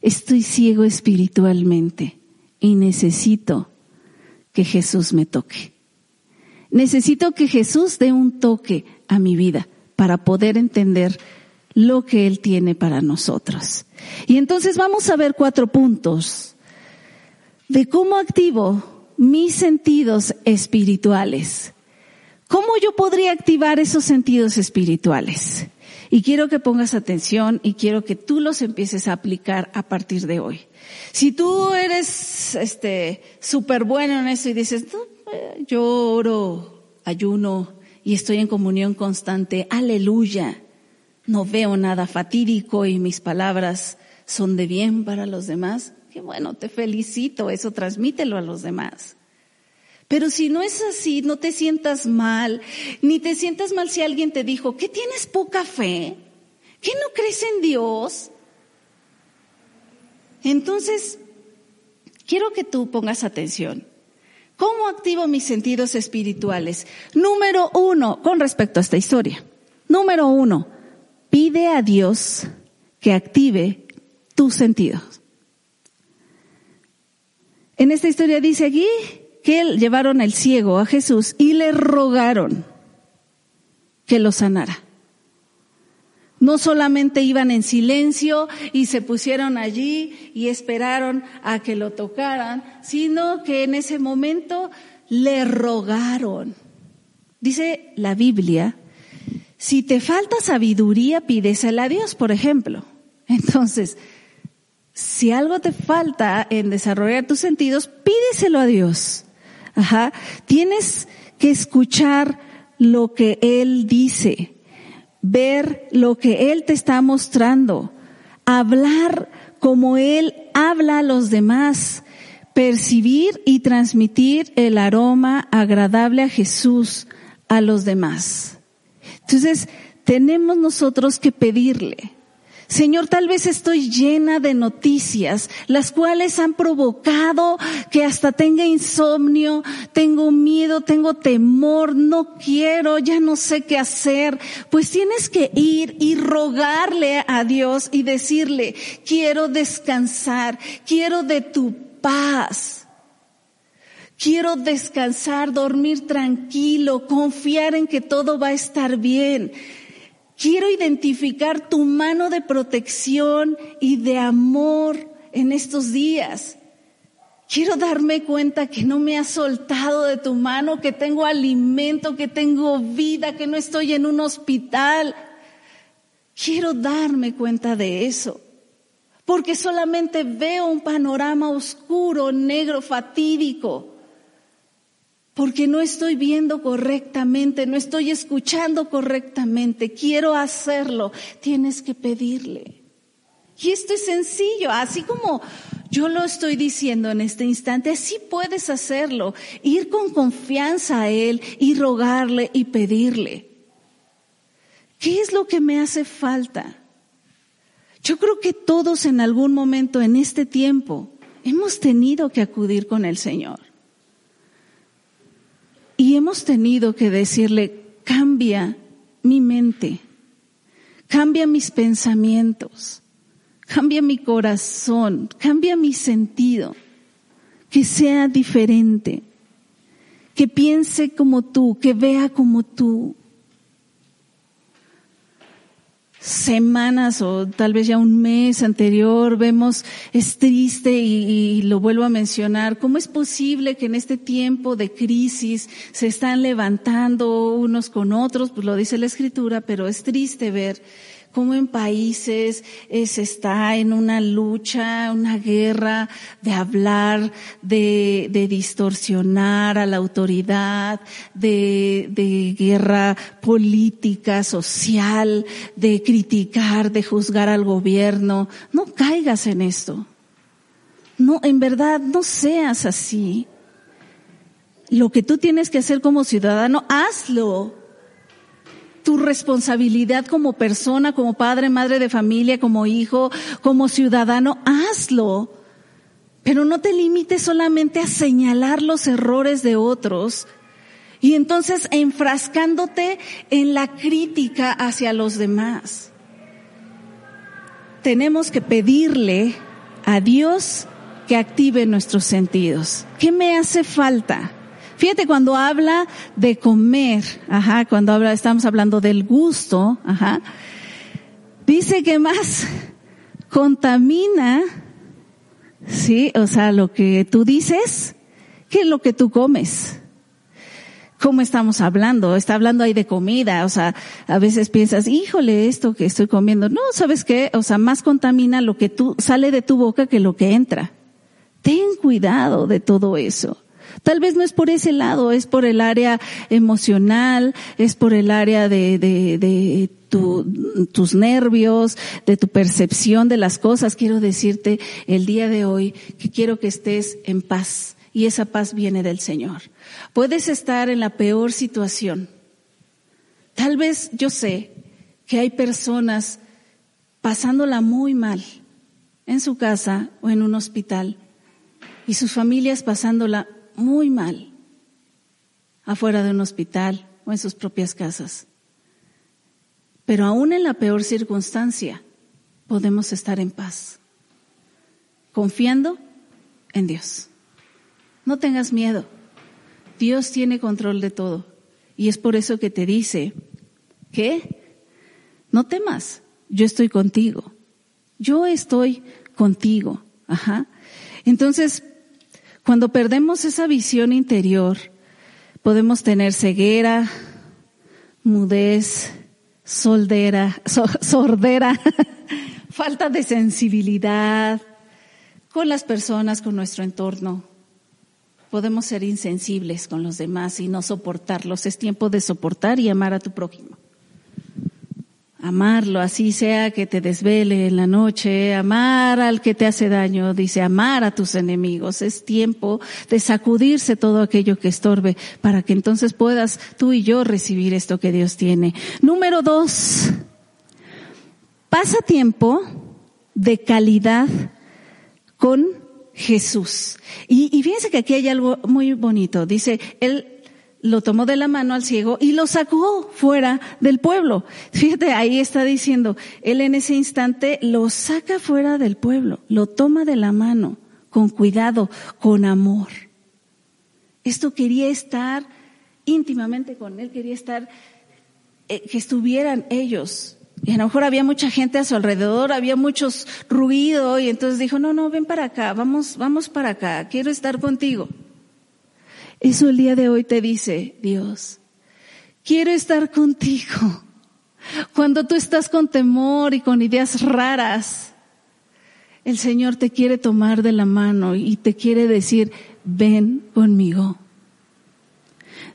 Estoy ciego espiritualmente y necesito que Jesús me toque. Necesito que Jesús dé un toque a mi vida para poder entender lo que Él tiene para nosotros. Y entonces vamos a ver cuatro puntos de cómo activo mis sentidos espirituales. ¿Cómo yo podría activar esos sentidos espirituales? Y quiero que pongas atención y quiero que tú los empieces a aplicar a partir de hoy. Si tú eres este súper bueno en eso y dices, eh, yo oro, ayuno y estoy en comunión constante, aleluya, no veo nada fatídico y mis palabras son de bien para los demás, qué bueno, te felicito, eso transmítelo a los demás. Pero si no es así, no te sientas mal, ni te sientas mal si alguien te dijo, ¿qué tienes poca fe? ¿Qué no crees en Dios? Entonces, quiero que tú pongas atención. ¿Cómo activo mis sentidos espirituales? Número uno, con respecto a esta historia. Número uno, pide a Dios que active tus sentidos. En esta historia dice aquí que llevaron al ciego a Jesús y le rogaron que lo sanara. No solamente iban en silencio y se pusieron allí y esperaron a que lo tocaran, sino que en ese momento le rogaron. Dice la Biblia, si te falta sabiduría, pídesela a Dios, por ejemplo. Entonces, si algo te falta en desarrollar tus sentidos, pídeselo a Dios. Ajá. Tienes que escuchar lo que Él dice ver lo que Él te está mostrando, hablar como Él habla a los demás, percibir y transmitir el aroma agradable a Jesús a los demás. Entonces, tenemos nosotros que pedirle, Señor, tal vez estoy llena de noticias, las cuales han provocado que hasta tenga insomnio, tengo miedo, tengo temor, no quiero, ya no sé qué hacer. Pues tienes que ir y rogarle a Dios y decirle, quiero descansar, quiero de tu paz. Quiero descansar, dormir tranquilo, confiar en que todo va a estar bien. Quiero identificar tu mano de protección y de amor en estos días. Quiero darme cuenta que no me has soltado de tu mano, que tengo alimento, que tengo vida, que no estoy en un hospital. Quiero darme cuenta de eso, porque solamente veo un panorama oscuro, negro, fatídico, porque no estoy viendo correctamente, no estoy escuchando correctamente. Quiero hacerlo, tienes que pedirle. Y esto es sencillo, así como yo lo estoy diciendo en este instante, así puedes hacerlo, ir con confianza a Él y rogarle y pedirle. ¿Qué es lo que me hace falta? Yo creo que todos en algún momento en este tiempo hemos tenido que acudir con el Señor. Y hemos tenido que decirle, cambia mi mente, cambia mis pensamientos, cambia mi corazón, cambia mi sentido, que sea diferente, que piense como tú, que vea como tú. Semanas o tal vez ya un mes anterior vemos, es triste y, lo vuelvo a mencionar, ¿cómo es posible que en este tiempo de crisis se están levantando unos con otros? Pues lo dice la escritura, pero es triste ver cómo en países se está en una lucha, una guerra de hablar, de, distorsionar a la autoridad, de guerra política, social, de criticar, de juzgar al gobierno. No caigas en esto. No, en verdad, no seas así. Lo que tú tienes que hacer como ciudadano, hazlo tu responsabilidad como persona, como padre, madre de familia, como hijo, como ciudadano, hazlo. Pero no te limites solamente a señalar los errores de otros y entonces enfrascándote en la crítica hacia los demás. Tenemos que pedirle a Dios que active nuestros sentidos. ¿Qué me hace falta? Fíjate cuando habla de comer, ajá, cuando habla, estamos hablando del gusto, ajá, dice que más contamina, sí, o sea, lo que tú dices, que lo que tú comes. ¿Cómo estamos hablando? Está hablando ahí de comida, o sea, a veces piensas, híjole, esto que estoy comiendo. No, ¿sabes qué? O sea, más contamina lo que tú, sale de tu boca que lo que entra. Ten cuidado de todo eso. Tal vez no es por ese lado, es por el área emocional, es por el área de, de, de tu, tus nervios, de tu percepción de las cosas. Quiero decirte el día de hoy que quiero que estés en paz y esa paz viene del Señor. Puedes estar en la peor situación. Tal vez yo sé que hay personas pasándola muy mal en su casa o en un hospital y sus familias pasándola muy mal afuera de un hospital o en sus propias casas. Pero aún en la peor circunstancia podemos estar en paz, confiando en Dios. No tengas miedo. Dios tiene control de todo. Y es por eso que te dice que no temas, yo estoy contigo. Yo estoy contigo. Ajá. Entonces, cuando perdemos esa visión interior, podemos tener ceguera, mudez, soldera, sordera, falta de sensibilidad con las personas, con nuestro entorno. Podemos ser insensibles con los demás y no soportarlos. Es tiempo de soportar y amar a tu prójimo amarlo, así sea que te desvele en la noche, amar al que te hace daño, dice amar a tus enemigos. Es tiempo de sacudirse todo aquello que estorbe para que entonces puedas tú y yo recibir esto que Dios tiene. Número dos, pasa tiempo de calidad con Jesús. Y, y fíjense que aquí hay algo muy bonito. Dice, Él lo tomó de la mano al ciego y lo sacó fuera del pueblo. Fíjate, ahí está diciendo, él en ese instante lo saca fuera del pueblo, lo toma de la mano, con cuidado, con amor. Esto quería estar íntimamente con él, quería estar, eh, que estuvieran ellos Y a lo mejor había mucha gente a su alrededor, había muchos ruido y entonces dijo, no, no, ven para acá, vamos, vamos para acá, quiero estar contigo. Eso el día de hoy te dice Dios, quiero estar contigo. Cuando tú estás con temor y con ideas raras, el Señor te quiere tomar de la mano y te quiere decir, ven conmigo.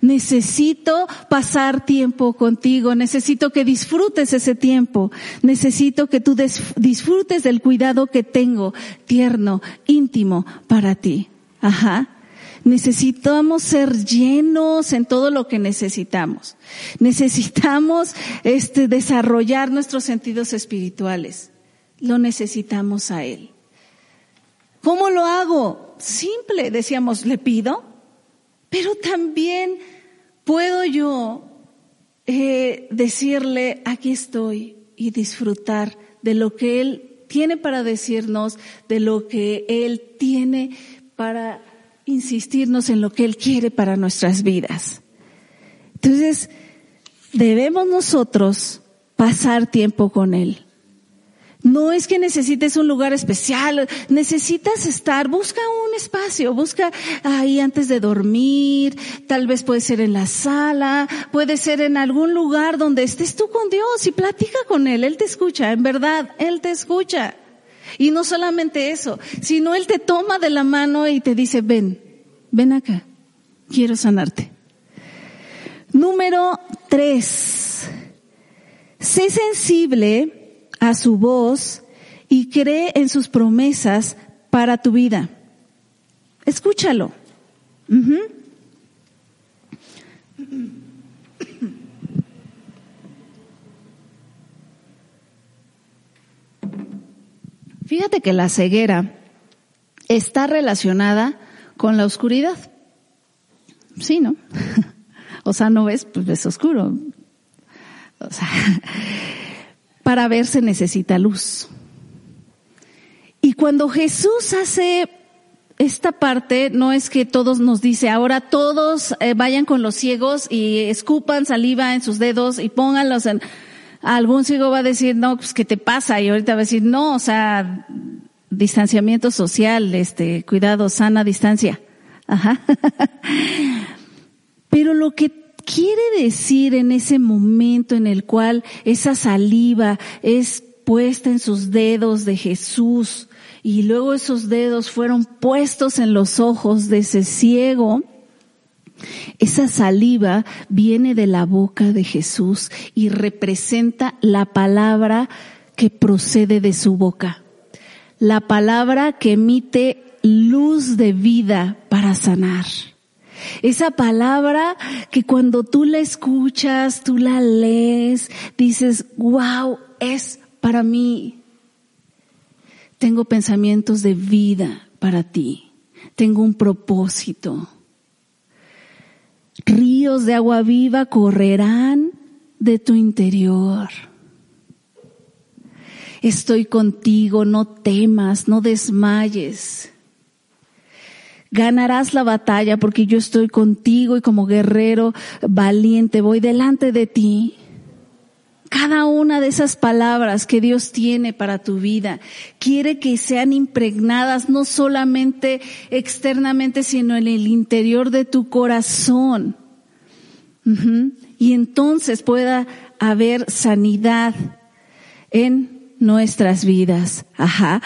Necesito pasar tiempo contigo, necesito que disfrutes ese tiempo, necesito que tú disfrutes del cuidado que tengo, tierno, íntimo para ti. Ajá. Necesitamos ser llenos en todo lo que necesitamos. Necesitamos este, desarrollar nuestros sentidos espirituales. Lo necesitamos a Él. ¿Cómo lo hago? Simple, decíamos, le pido, pero también puedo yo eh, decirle, aquí estoy y disfrutar de lo que Él tiene para decirnos, de lo que Él tiene para insistirnos en lo que Él quiere para nuestras vidas. Entonces, debemos nosotros pasar tiempo con Él. No es que necesites un lugar especial, necesitas estar, busca un espacio, busca ahí antes de dormir, tal vez puede ser en la sala, puede ser en algún lugar donde estés tú con Dios y platica con Él, Él te escucha, en verdad, Él te escucha. Y no solamente eso, sino Él te toma de la mano y te dice, ven, ven acá, quiero sanarte. Número tres, sé sensible a su voz y cree en sus promesas para tu vida. Escúchalo. Fíjate que la ceguera está relacionada con la oscuridad. Sí, ¿no? o sea, no ves, pues es oscuro. O sea, para ver se necesita luz. Y cuando Jesús hace esta parte, no es que todos nos dice, ahora todos eh, vayan con los ciegos y escupan saliva en sus dedos y pónganlos en algún ciego va a decir, no, pues ¿qué te pasa? Y ahorita va a decir, no, o sea, distanciamiento social, este, cuidado, sana distancia. Ajá. Pero lo que quiere decir en ese momento en el cual esa saliva es puesta en sus dedos de Jesús y luego esos dedos fueron puestos en los ojos de ese ciego, esa saliva viene de la boca de Jesús y representa la palabra que procede de su boca. La palabra que emite luz de vida para sanar. Esa palabra que cuando tú la escuchas, tú la lees, dices, wow, es para mí. Tengo pensamientos de vida para ti. Tengo un propósito. Ríos de agua viva correrán de tu interior. Estoy contigo, no temas, no desmayes. Ganarás la batalla porque yo estoy contigo y como guerrero valiente voy delante de ti. Cada una de esas palabras que Dios tiene para tu vida quiere que sean impregnadas no solamente externamente, sino en el interior de tu corazón. Y entonces pueda haber sanidad en nuestras vidas. Ajá.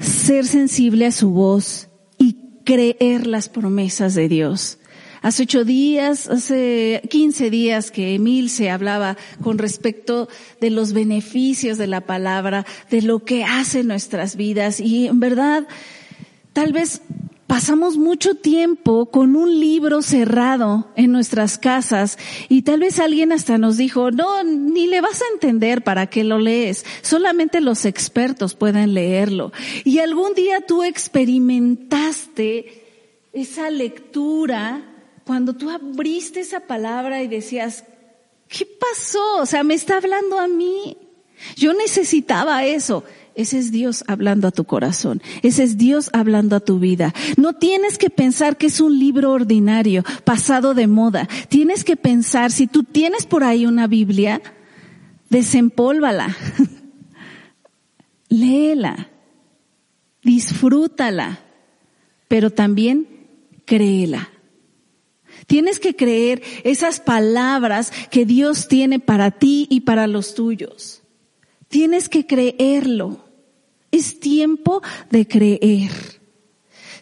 Ser sensible a su voz y creer las promesas de Dios. Hace ocho días, hace quince días que Emil se hablaba con respecto de los beneficios de la palabra, de lo que hace nuestras vidas y en verdad, tal vez pasamos mucho tiempo con un libro cerrado en nuestras casas y tal vez alguien hasta nos dijo, no, ni le vas a entender para qué lo lees, solamente los expertos pueden leerlo. Y algún día tú experimentaste esa lectura cuando tú abriste esa palabra y decías, ¿qué pasó? O sea, me está hablando a mí. Yo necesitaba eso. Ese es Dios hablando a tu corazón. Ese es Dios hablando a tu vida. No tienes que pensar que es un libro ordinario, pasado de moda. Tienes que pensar, si tú tienes por ahí una Biblia, desempólvala, léela, disfrútala, pero también créela. Tienes que creer esas palabras que Dios tiene para ti y para los tuyos. Tienes que creerlo. Es tiempo de creer.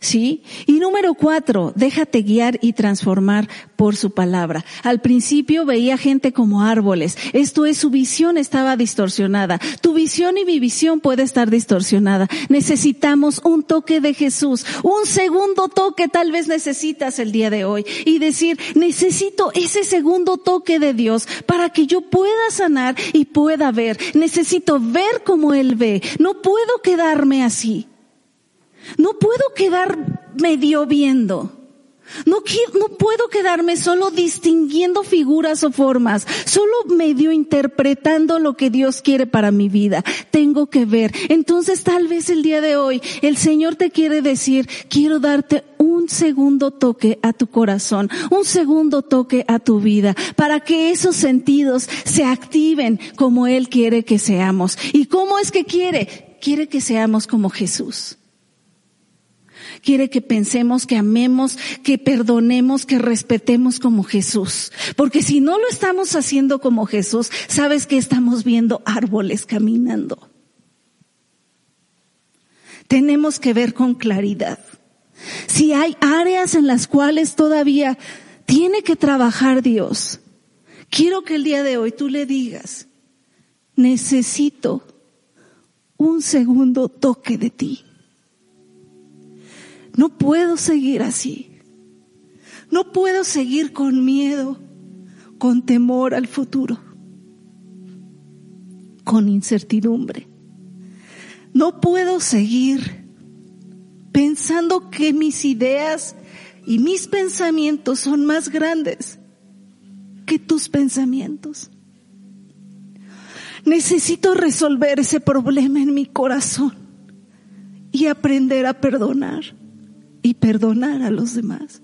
¿Sí? Y número cuatro, déjate guiar y transformar por su palabra. Al principio veía gente como árboles. Esto es, su visión estaba distorsionada. Tu visión y mi visión puede estar distorsionada. Necesitamos un toque de Jesús. Un segundo toque tal vez necesitas el día de hoy. Y decir, necesito ese segundo toque de Dios para que yo pueda sanar y pueda ver. Necesito ver como Él ve. No puedo quedarme así. No puedo quedar medio viendo. No, no puedo quedarme solo distinguiendo figuras o formas, solo medio interpretando lo que Dios quiere para mi vida. Tengo que ver. Entonces tal vez el día de hoy el Señor te quiere decir, quiero darte un segundo toque a tu corazón, un segundo toque a tu vida, para que esos sentidos se activen como Él quiere que seamos. ¿Y cómo es que quiere? Quiere que seamos como Jesús. Quiere que pensemos, que amemos, que perdonemos, que respetemos como Jesús. Porque si no lo estamos haciendo como Jesús, sabes que estamos viendo árboles caminando. Tenemos que ver con claridad. Si hay áreas en las cuales todavía tiene que trabajar Dios, quiero que el día de hoy tú le digas, necesito un segundo toque de ti. No puedo seguir así. No puedo seguir con miedo, con temor al futuro, con incertidumbre. No puedo seguir pensando que mis ideas y mis pensamientos son más grandes que tus pensamientos. Necesito resolver ese problema en mi corazón y aprender a perdonar y perdonar a los demás.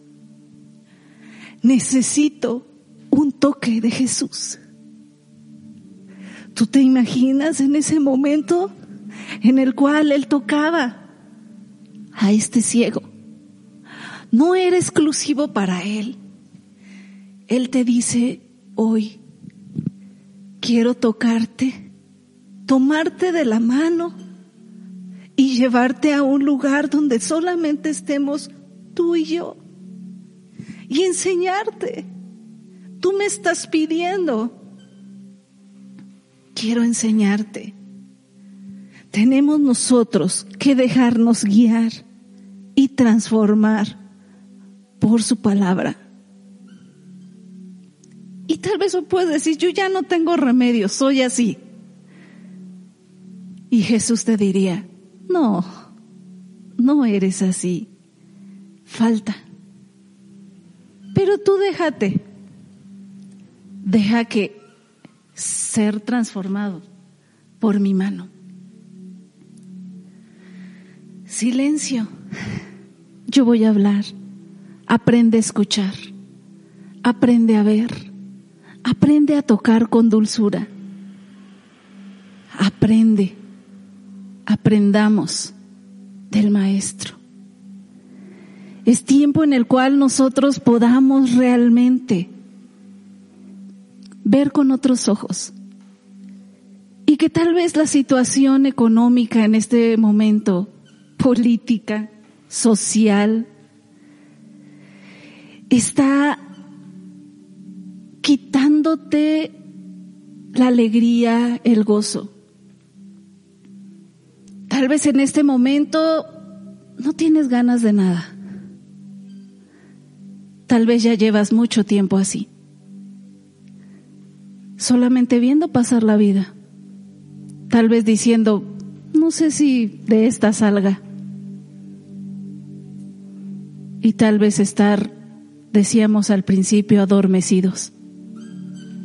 Necesito un toque de Jesús. ¿Tú te imaginas en ese momento en el cual Él tocaba a este ciego? No era exclusivo para Él. Él te dice, hoy quiero tocarte, tomarte de la mano y llevarte a un lugar donde solamente estemos tú y yo y enseñarte. Tú me estás pidiendo. Quiero enseñarte. Tenemos nosotros que dejarnos guiar y transformar por su palabra. Y tal vez puedes decir, yo ya no tengo remedio, soy así. Y Jesús te diría, no, no eres así. Falta. Pero tú déjate. Deja que ser transformado por mi mano. Silencio. Yo voy a hablar. Aprende a escuchar. Aprende a ver. Aprende a tocar con dulzura. Aprende aprendamos del Maestro. Es tiempo en el cual nosotros podamos realmente ver con otros ojos. Y que tal vez la situación económica en este momento, política, social, está quitándote la alegría, el gozo. Tal vez en este momento no tienes ganas de nada. Tal vez ya llevas mucho tiempo así. Solamente viendo pasar la vida. Tal vez diciendo, no sé si de esta salga. Y tal vez estar, decíamos al principio, adormecidos.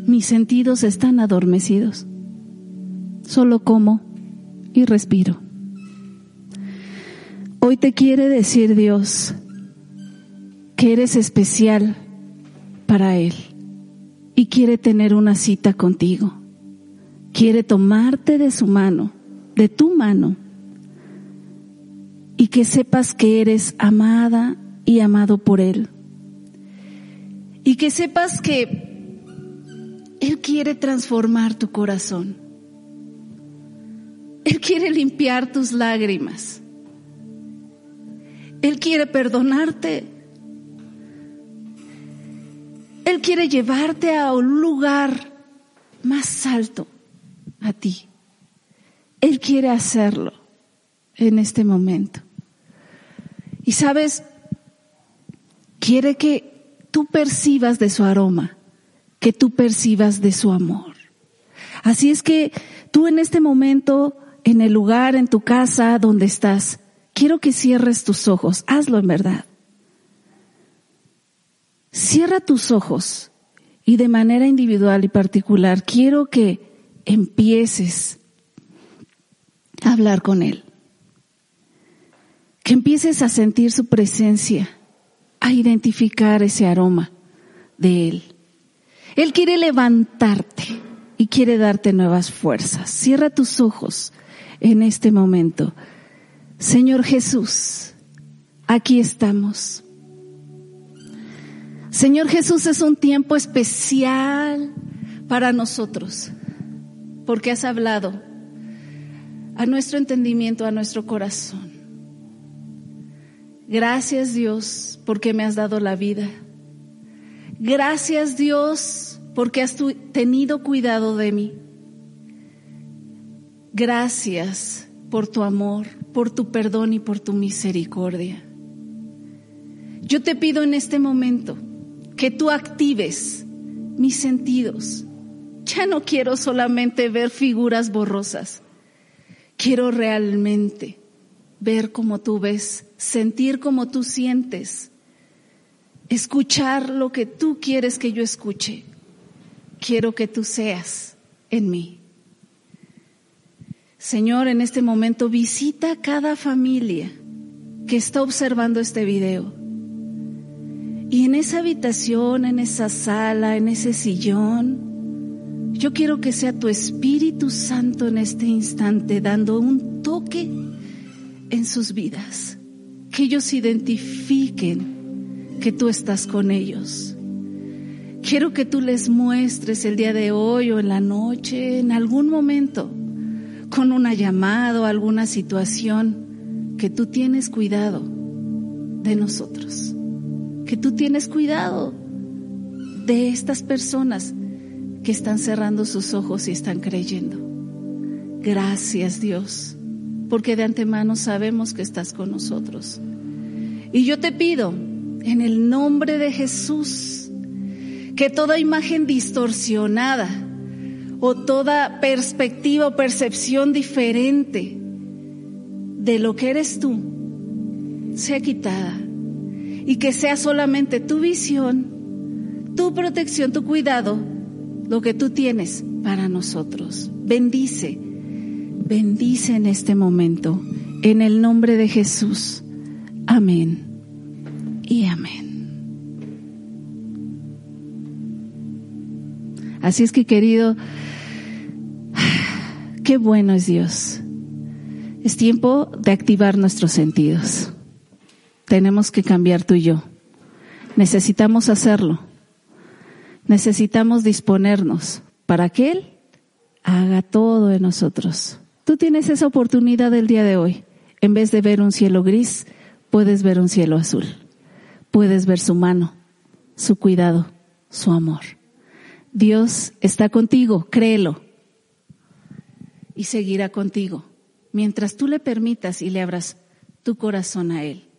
Mis sentidos están adormecidos. Solo como y respiro. Hoy te quiere decir Dios que eres especial para Él y quiere tener una cita contigo. quiere tomarte de su mano, de tu mano, y que sepas que eres amada y amado por Él. Y que sepas que Él quiere transformar tu corazón. Él quiere limpiar tus lágrimas. Él quiere perdonarte. Él quiere llevarte a un lugar más alto a ti. Él quiere hacerlo en este momento. Y sabes, quiere que tú percibas de su aroma, que tú percibas de su amor. Así es que tú en este momento, en el lugar, en tu casa, donde estás, quiero que cierres tus ojos. Hazlo en verdad. Cierra tus ojos y de manera individual y particular quiero que empieces a hablar con Él. Que empieces a sentir su presencia, a identificar ese aroma de Él. Él quiere levantarte y quiere darte nuevas fuerzas. Cierra tus ojos en este momento. Señor Jesús, aquí estamos. Señor Jesús, es un tiempo especial para nosotros, porque has hablado a nuestro entendimiento, a nuestro corazón. Gracias Dios porque me has dado la vida. Gracias Dios porque has tenido cuidado de mí. Gracias por tu amor, por tu perdón y por tu misericordia. Yo te pido en este momento que tú actives mis sentidos. Ya no quiero solamente ver figuras borrosas. Quiero realmente ver como tú ves, sentir como tú sientes, escuchar lo que tú quieres que yo escuche. Quiero que tú seas en mí. Señor, en este momento visita cada familia que está observando este video y en esa habitación, en esa sala, en ese sillón, yo quiero que sea tu Espíritu Santo en este instante dando un toque en sus vidas. Que ellos identifiquen que tú estás con ellos. Quiero que tú les muestres el día de hoy o en la noche, en algún momento, con una llamada o alguna situación, que tú tienes cuidado de nosotros que tú tienes cuidado de estas personas que están cerrando sus ojos y están creyendo. Gracias Dios, porque de antemano sabemos que estás con nosotros. Y yo te pido, en el nombre de Jesús, que toda imagen distorsionada o toda perspectiva o percepción diferente de lo que eres tú sea quitada y que sea solamente tu visión, tu protección, tu cuidado, lo que tú tienes para nosotros. Bendice, bendice en este momento, en el nombre de Jesús. Amén y amén. Así es que querido, qué bueno es Dios. Es tiempo de activar nuestros sentidos tenemos que cambiar tú y yo. Necesitamos hacerlo. Necesitamos disponernos para que Él haga todo en nosotros. Tú tienes esa oportunidad el día de hoy. En vez de ver un cielo gris, puedes ver un cielo azul. Puedes ver su mano, su cuidado, su amor. Dios está contigo, créelo. Y seguirá contigo mientras tú le permitas y le abras tu corazón a Él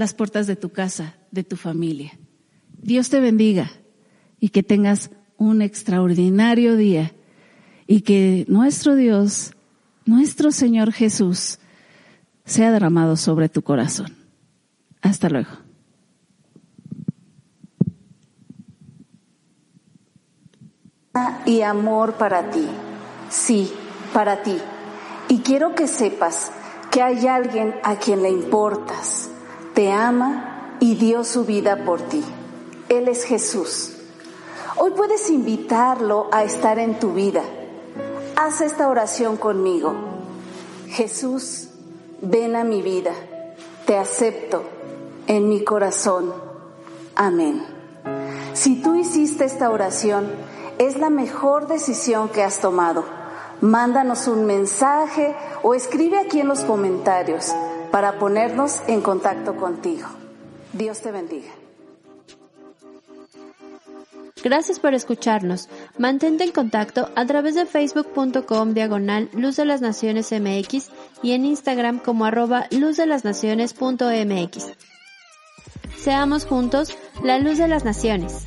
las puertas de tu casa, de tu familia. Dios te bendiga y que tengas un extraordinario día y que nuestro Dios, nuestro Señor Jesús, sea derramado sobre tu corazón. Hasta luego. Y amor para ti, sí, para ti. Y quiero que sepas que hay alguien a quien le importas te ama y dio su vida por ti. Él es Jesús. Hoy puedes invitarlo a estar en tu vida. haz esta oración conmigo. Jesús, ven a mi vida, te acepto en mi corazón. Amén. Si tú hiciste esta oración, es la mejor decisión que has tomado. Mándanos un mensaje o escribe aquí en los comentarios para ponernos en contacto contigo. Dios te bendiga. Gracias por escucharnos. Mantente en contacto a través de facebook.com diagonal Luz de las Naciones MX y en Instagram como arroba luz de las naciones.mx. Seamos juntos la luz de las naciones.